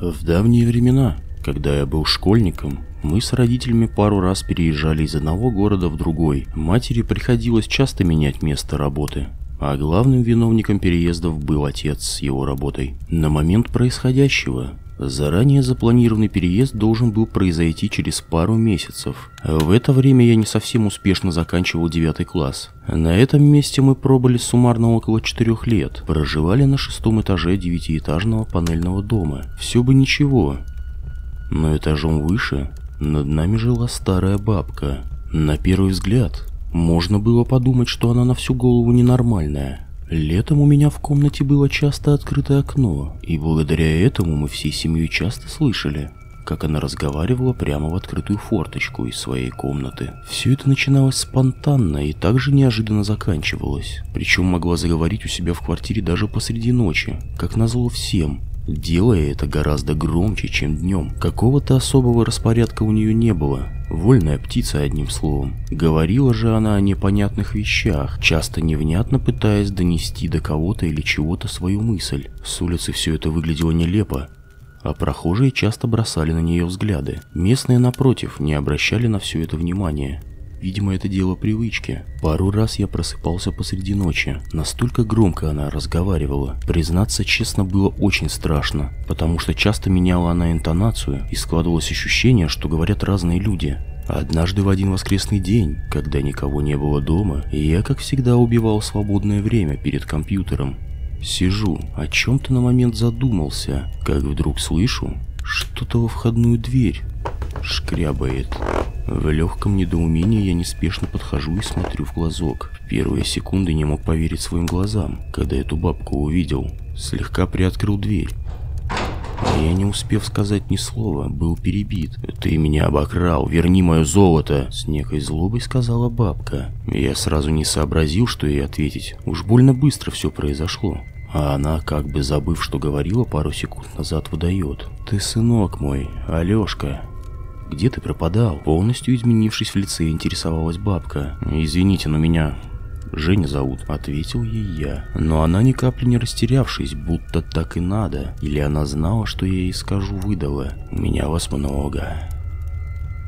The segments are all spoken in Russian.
В давние времена, когда я был школьником, мы с родителями пару раз переезжали из одного города в другой. Матери приходилось часто менять место работы. А главным виновником переездов был отец с его работой. На момент происходящего Заранее запланированный переезд должен был произойти через пару месяцев. В это время я не совсем успешно заканчивал девятый класс. На этом месте мы пробыли суммарно около четырех лет. Проживали на шестом этаже девятиэтажного панельного дома. Все бы ничего. Но этажом выше над нами жила старая бабка. На первый взгляд можно было подумать, что она на всю голову ненормальная. Летом у меня в комнате было часто открытое окно, и благодаря этому мы всей семьей часто слышали, как она разговаривала прямо в открытую форточку из своей комнаты. Все это начиналось спонтанно и также неожиданно заканчивалось. Причем могла заговорить у себя в квартире даже посреди ночи, как назло всем, делая это гораздо громче, чем днем. Какого-то особого распорядка у нее не было. Вольная птица, одним словом. Говорила же она о непонятных вещах, часто невнятно пытаясь донести до кого-то или чего-то свою мысль. С улицы все это выглядело нелепо, а прохожие часто бросали на нее взгляды. Местные, напротив, не обращали на все это внимания. Видимо, это дело привычки. Пару раз я просыпался посреди ночи. Настолько громко она разговаривала. Признаться честно, было очень страшно, потому что часто меняла она интонацию и складывалось ощущение, что говорят разные люди. Однажды в один воскресный день, когда никого не было дома, я, как всегда, убивал свободное время перед компьютером. Сижу, о чем-то на момент задумался, как вдруг слышу, что-то во входную дверь шкрябает. В легком недоумении я неспешно подхожу и смотрю в глазок. В первые секунды не мог поверить своим глазам, когда эту бабку увидел. Слегка приоткрыл дверь. А я, не успев сказать ни слова, был перебит. «Ты меня обокрал, верни мое золото!» С некой злобой сказала бабка. Я сразу не сообразил, что ей ответить. Уж больно быстро все произошло. А она, как бы забыв, что говорила пару секунд назад, выдает. «Ты сынок мой, Алешка, где ты пропадал?» Полностью изменившись в лице, интересовалась бабка. «Извините, но меня Женя зовут», — ответил ей я. Но она ни капли не растерявшись, будто так и надо. Или она знала, что я ей скажу, выдала. «У меня вас много.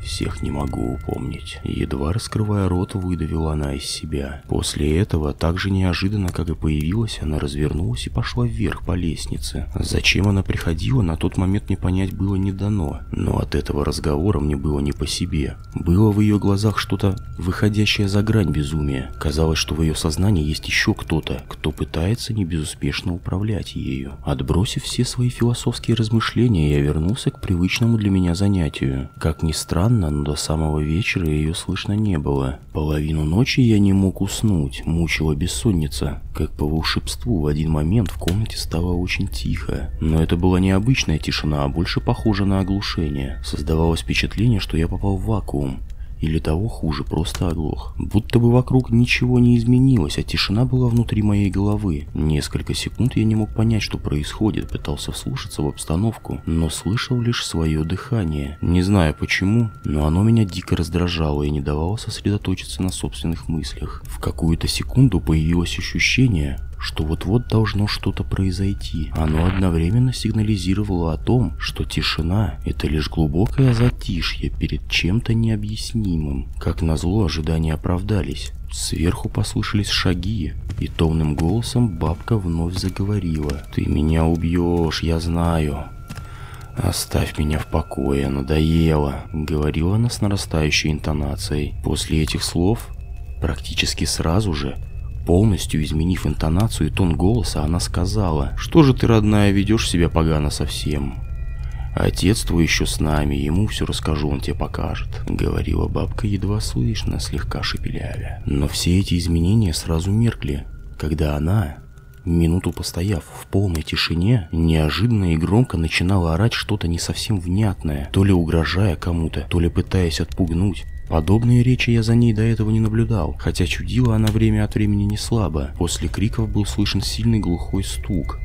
Всех не могу упомнить. Едва раскрывая рот, выдавила она из себя. После этого, так же неожиданно, как и появилась, она развернулась и пошла вверх по лестнице. Зачем она приходила, на тот момент мне понять было не дано. Но от этого разговора мне было не по себе. Было в ее глазах что-то выходящее за грань безумия. Казалось, что в ее сознании есть еще кто-то, кто пытается не безуспешно управлять ею. Отбросив все свои философские размышления, я вернулся к привычному для меня занятию. Как ни странно, Странно, но до самого вечера ее слышно не было. Половину ночи я не мог уснуть, мучила бессонница. Как по волшебству, в один момент в комнате стало очень тихо. Но это была не обычная тишина, а больше похожа на оглушение. Создавалось впечатление, что я попал в вакуум. Или того хуже, просто оглох. Будто бы вокруг ничего не изменилось, а тишина была внутри моей головы. Несколько секунд я не мог понять, что происходит, пытался вслушаться в обстановку, но слышал лишь свое дыхание. Не знаю почему, но оно меня дико раздражало и не давало сосредоточиться на собственных мыслях. В какую-то секунду появилось ощущение, что вот-вот должно что-то произойти. Оно одновременно сигнализировало о том, что тишина – это лишь глубокое затишье перед чем-то необъяснимым. Как назло, ожидания оправдались. Сверху послышались шаги, и томным голосом бабка вновь заговорила. «Ты меня убьешь, я знаю. «Оставь меня в покое, надоело», — говорила она с нарастающей интонацией. После этих слов, практически сразу же, Полностью изменив интонацию и тон голоса, она сказала, «Что же ты, родная, ведешь себя погано совсем?» «Отец твой еще с нами, ему все расскажу, он тебе покажет», — говорила бабка едва слышно, слегка шепелявя. Но все эти изменения сразу меркли, когда она, минуту постояв в полной тишине, неожиданно и громко начинала орать что-то не совсем внятное, то ли угрожая кому-то, то ли пытаясь отпугнуть. Подобные речи я за ней до этого не наблюдал, хотя чудила она время от времени не слабо. После криков был слышен сильный глухой стук.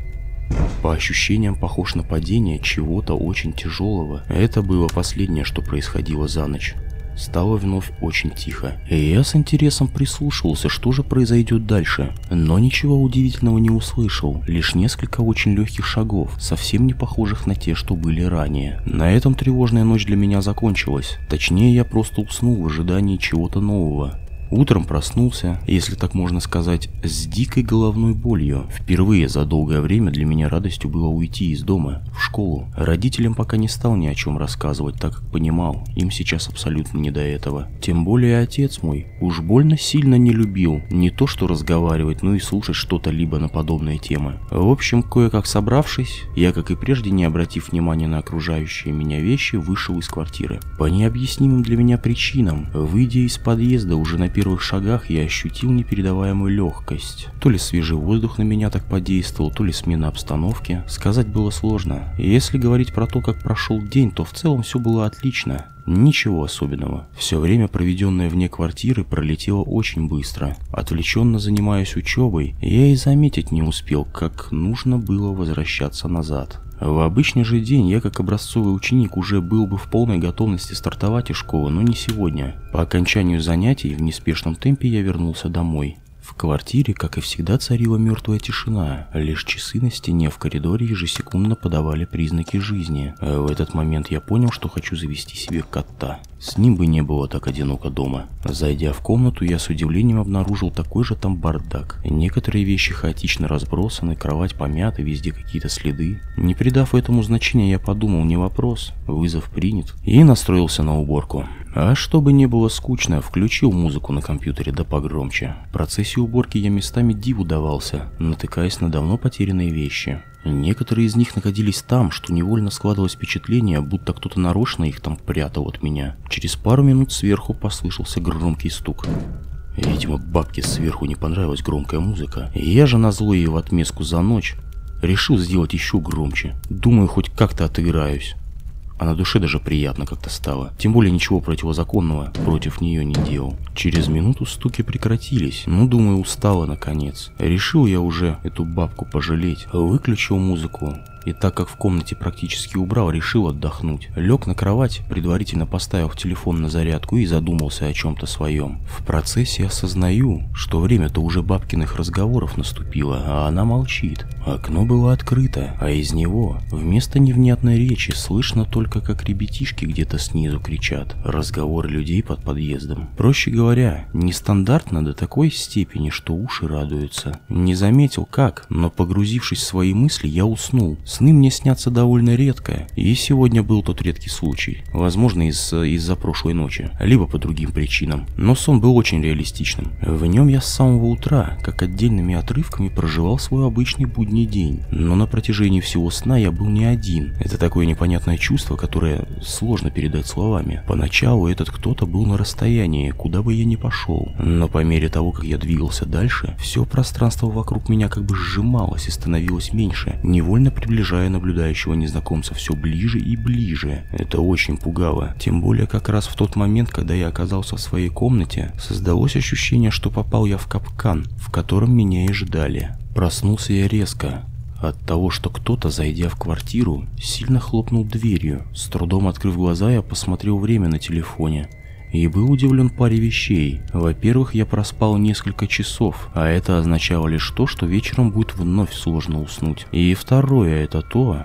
По ощущениям похож на падение чего-то очень тяжелого. Это было последнее, что происходило за ночь. Стало вновь очень тихо. И я с интересом прислушивался, что же произойдет дальше. Но ничего удивительного не услышал, лишь несколько очень легких шагов, совсем не похожих на те, что были ранее. На этом тревожная ночь для меня закончилась. Точнее, я просто уснул в ожидании чего-то нового. Утром проснулся, если так можно сказать, с дикой головной болью. Впервые за долгое время для меня радостью было уйти из дома, в школу. Родителям пока не стал ни о чем рассказывать, так как понимал, им сейчас абсолютно не до этого. Тем более отец мой уж больно сильно не любил не то что разговаривать, но и слушать что-то либо на подобные темы. В общем, кое-как собравшись, я, как и прежде, не обратив внимания на окружающие меня вещи, вышел из квартиры. По необъяснимым для меня причинам, выйдя из подъезда уже на первых шагах я ощутил непередаваемую легкость. То ли свежий воздух на меня так подействовал, то ли смена обстановки. Сказать было сложно. И если говорить про то, как прошел день, то в целом все было отлично. Ничего особенного. Все время, проведенное вне квартиры, пролетело очень быстро. Отвлеченно занимаясь учебой, я и заметить не успел, как нужно было возвращаться назад. В обычный же день я, как образцовый ученик, уже был бы в полной готовности стартовать из школы, но не сегодня. По окончанию занятий в неспешном темпе я вернулся домой. В квартире, как и всегда, царила мертвая тишина. Лишь часы на стене в коридоре ежесекундно подавали признаки жизни. А в этот момент я понял, что хочу завести себе кота. С ним бы не было так одиноко дома. Зайдя в комнату, я с удивлением обнаружил такой же там бардак. Некоторые вещи хаотично разбросаны, кровать помята, везде какие-то следы. Не придав этому значения, я подумал, не вопрос, вызов принят, и настроился на уборку. А чтобы не было скучно, включил музыку на компьютере да погромче. В процессе уборки я местами диву давался, натыкаясь на давно потерянные вещи. Некоторые из них находились там, что невольно складывалось впечатление, будто кто-то нарочно их там прятал от меня. Через пару минут сверху послышался громкий стук. Видимо, бабке сверху не понравилась громкая музыка. Я же назло ей в отместку за ночь решил сделать еще громче. Думаю, хоть как-то отыграюсь. А на душе даже приятно как-то стало. Тем более ничего противозаконного против нее не делал. Через минуту стуки прекратились. Ну, думаю, устала наконец. Решил я уже эту бабку пожалеть. Выключил музыку и так как в комнате практически убрал, решил отдохнуть. Лег на кровать, предварительно поставив телефон на зарядку и задумался о чем-то своем. В процессе осознаю, что время-то уже бабкиных разговоров наступило, а она молчит. Окно было открыто, а из него вместо невнятной речи слышно только как ребятишки где-то снизу кричат. Разговоры людей под подъездом. Проще говоря, нестандартно до такой степени, что уши радуются. Не заметил как, но погрузившись в свои мысли, я уснул. Сны мне снятся довольно редко, и сегодня был тот редкий случай. Возможно, из- из-за прошлой ночи, либо по другим причинам. Но сон был очень реалистичным. В нем я с самого утра, как отдельными отрывками, проживал свой обычный будний день. Но на протяжении всего сна я был не один. Это такое непонятное чувство, которое сложно передать словами. Поначалу этот кто-то был на расстоянии, куда бы я ни пошел. Но по мере того, как я двигался дальше, все пространство вокруг меня как бы сжималось и становилось меньше, невольно приближаясь приближая наблюдающего незнакомца все ближе и ближе. Это очень пугало. Тем более как раз в тот момент, когда я оказался в своей комнате, создалось ощущение, что попал я в капкан, в котором меня и ждали. Проснулся я резко, от того, что кто-то, зайдя в квартиру, сильно хлопнул дверью. С трудом открыв глаза, я посмотрел время на телефоне. И был удивлен паре вещей. Во-первых, я проспал несколько часов, а это означало лишь то, что вечером будет вновь сложно уснуть. И второе, это то,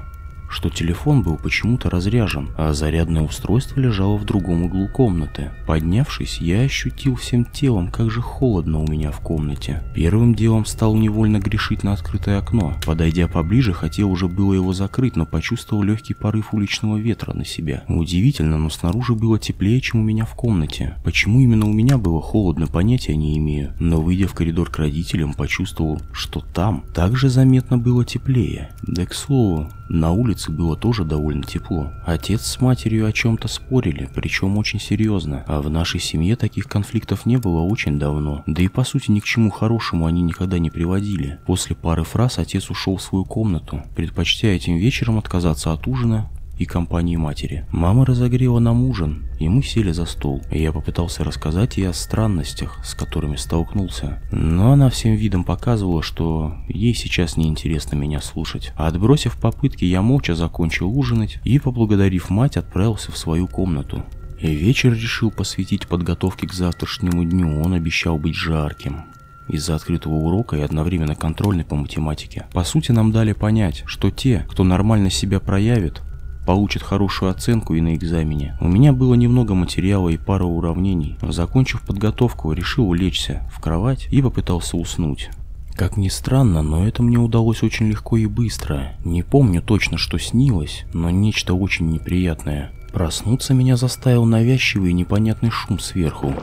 что телефон был почему-то разряжен, а зарядное устройство лежало в другом углу комнаты. Поднявшись, я ощутил всем телом, как же холодно у меня в комнате. Первым делом стал невольно грешить на открытое окно. Подойдя поближе, хотел уже было его закрыть, но почувствовал легкий порыв уличного ветра на себя. Удивительно, но снаружи было теплее, чем у меня в комнате. Почему именно у меня было холодно, понятия не имею. Но выйдя в коридор к родителям, почувствовал, что там также заметно было теплее. Да к слову, на улице было тоже довольно тепло. Отец с матерью о чем-то спорили, причем очень серьезно. А в нашей семье таких конфликтов не было очень давно. Да и по сути ни к чему хорошему они никогда не приводили. После пары фраз отец ушел в свою комнату, предпочтя этим вечером отказаться от ужина и компании матери. Мама разогрела нам ужин, и мы сели за стол. И я попытался рассказать ей о странностях, с которыми столкнулся. Но она всем видом показывала, что ей сейчас неинтересно меня слушать. Отбросив попытки, я молча закончил ужинать и, поблагодарив мать, отправился в свою комнату. Вечер решил посвятить подготовке к завтрашнему дню, он обещал быть жарким из-за открытого урока и одновременно контрольной по математике. По сути, нам дали понять, что те, кто нормально себя проявит, получат хорошую оценку и на экзамене. У меня было немного материала и пара уравнений. Закончив подготовку, решил улечься в кровать и попытался уснуть. Как ни странно, но это мне удалось очень легко и быстро. Не помню точно, что снилось, но нечто очень неприятное. Проснуться меня заставил навязчивый и непонятный шум сверху.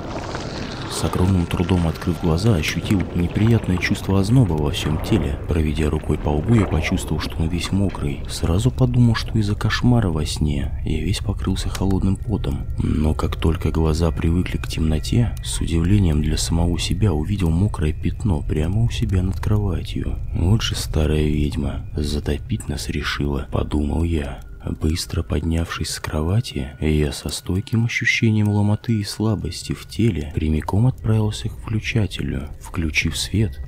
С огромным трудом открыв глаза, ощутил неприятное чувство озноба во всем теле. Проведя рукой по лбу, я почувствовал, что он весь мокрый. Сразу подумал, что из-за кошмара во сне я весь покрылся холодным потом. Но как только глаза привыкли к темноте, с удивлением для самого себя увидел мокрое пятно прямо у себя над кроватью. Вот же старая ведьма, затопить нас решила, подумал я. Быстро поднявшись с кровати, я со стойким ощущением ломоты и слабости в теле прямиком отправился к включателю. Включив свет,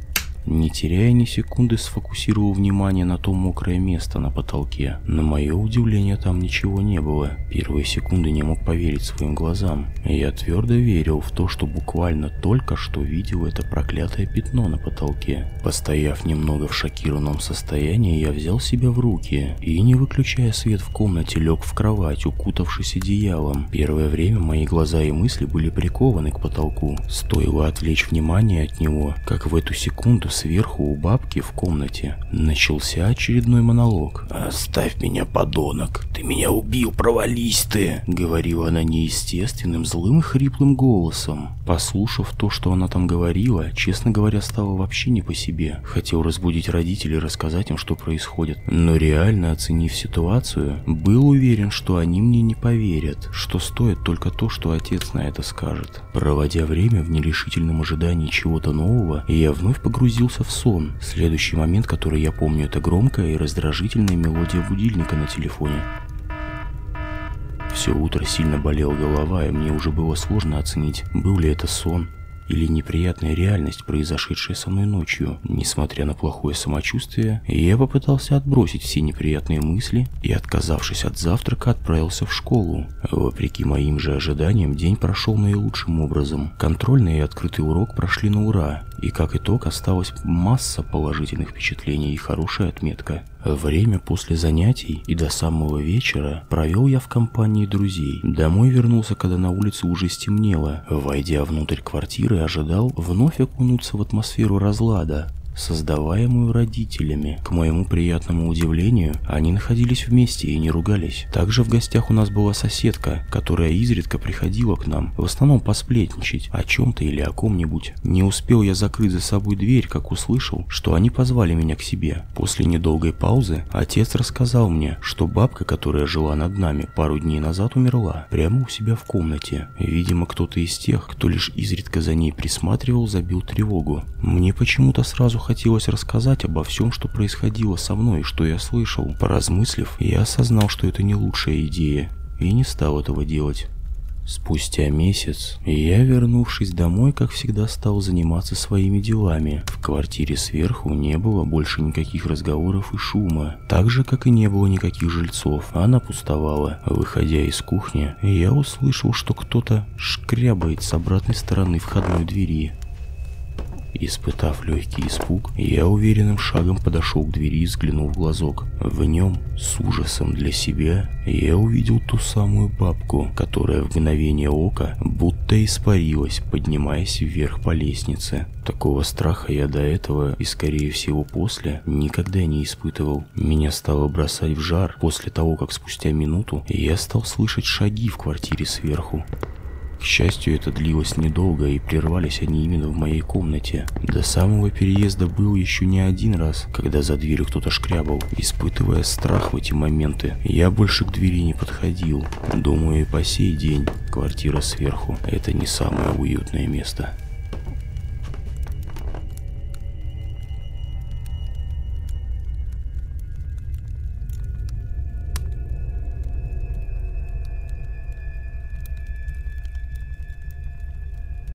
не теряя ни секунды, сфокусировал внимание на то мокрое место на потолке. На мое удивление, там ничего не было. Первые секунды не мог поверить своим глазам. Я твердо верил в то, что буквально только что видел это проклятое пятно на потолке. Постояв немного в шокированном состоянии, я взял себя в руки и, не выключая свет в комнате, лег в кровать, укутавшись одеялом. Первое время мои глаза и мысли были прикованы к потолку. Стоило отвлечь внимание от него, как в эту секунду сверху у бабки в комнате начался очередной монолог. «Оставь меня, подонок! Ты меня убил, провались ты!» Говорила она неестественным, злым и хриплым голосом. Послушав то, что она там говорила, честно говоря, стало вообще не по себе. Хотел разбудить родителей и рассказать им, что происходит. Но реально оценив ситуацию, был уверен, что они мне не поверят, что стоит только то, что отец на это скажет. Проводя время в нерешительном ожидании чего-то нового, я вновь погрузился погрузился в сон. Следующий момент, который я помню, это громкая и раздражительная мелодия будильника на телефоне. Все утро сильно болела голова, и мне уже было сложно оценить, был ли это сон или неприятная реальность, произошедшая со мной ночью. Несмотря на плохое самочувствие, я попытался отбросить все неприятные мысли и, отказавшись от завтрака, отправился в школу. Вопреки моим же ожиданиям, день прошел наилучшим образом. Контрольный и открытый урок прошли на ура, и как итог осталась масса положительных впечатлений и хорошая отметка. Время после занятий и до самого вечера провел я в компании друзей. Домой вернулся, когда на улице уже стемнело. Войдя внутрь квартиры, ожидал вновь окунуться в атмосферу разлада создаваемую родителями. К моему приятному удивлению, они находились вместе и не ругались. Также в гостях у нас была соседка, которая изредка приходила к нам, в основном посплетничать о чем-то или о ком-нибудь. Не успел я закрыть за собой дверь, как услышал, что они позвали меня к себе. После недолгой паузы отец рассказал мне, что бабка, которая жила над нами пару дней назад, умерла прямо у себя в комнате. Видимо, кто-то из тех, кто лишь изредка за ней присматривал, забил тревогу. Мне почему-то сразу хотелось рассказать обо всем, что происходило со мной и что я слышал. Поразмыслив, я осознал, что это не лучшая идея, и не стал этого делать. Спустя месяц я, вернувшись домой, как всегда, стал заниматься своими делами. В квартире сверху не было больше никаких разговоров и шума, так же, как и не было никаких жильцов. Она пустовала. Выходя из кухни, я услышал, что кто-то шкрябает с обратной стороны входной двери. Испытав легкий испуг, я уверенным шагом подошел к двери и взглянул в глазок. В нем, с ужасом для себя, я увидел ту самую бабку, которая в мгновение ока будто испарилась, поднимаясь вверх по лестнице. Такого страха я до этого и, скорее всего, после никогда не испытывал. Меня стало бросать в жар после того, как спустя минуту я стал слышать шаги в квартире сверху. К счастью, это длилось недолго, и прервались они именно в моей комнате. До самого переезда был еще не один раз, когда за дверью кто-то шкрябал. Испытывая страх в эти моменты, я больше к двери не подходил. Думаю, и по сей день квартира сверху – это не самое уютное место.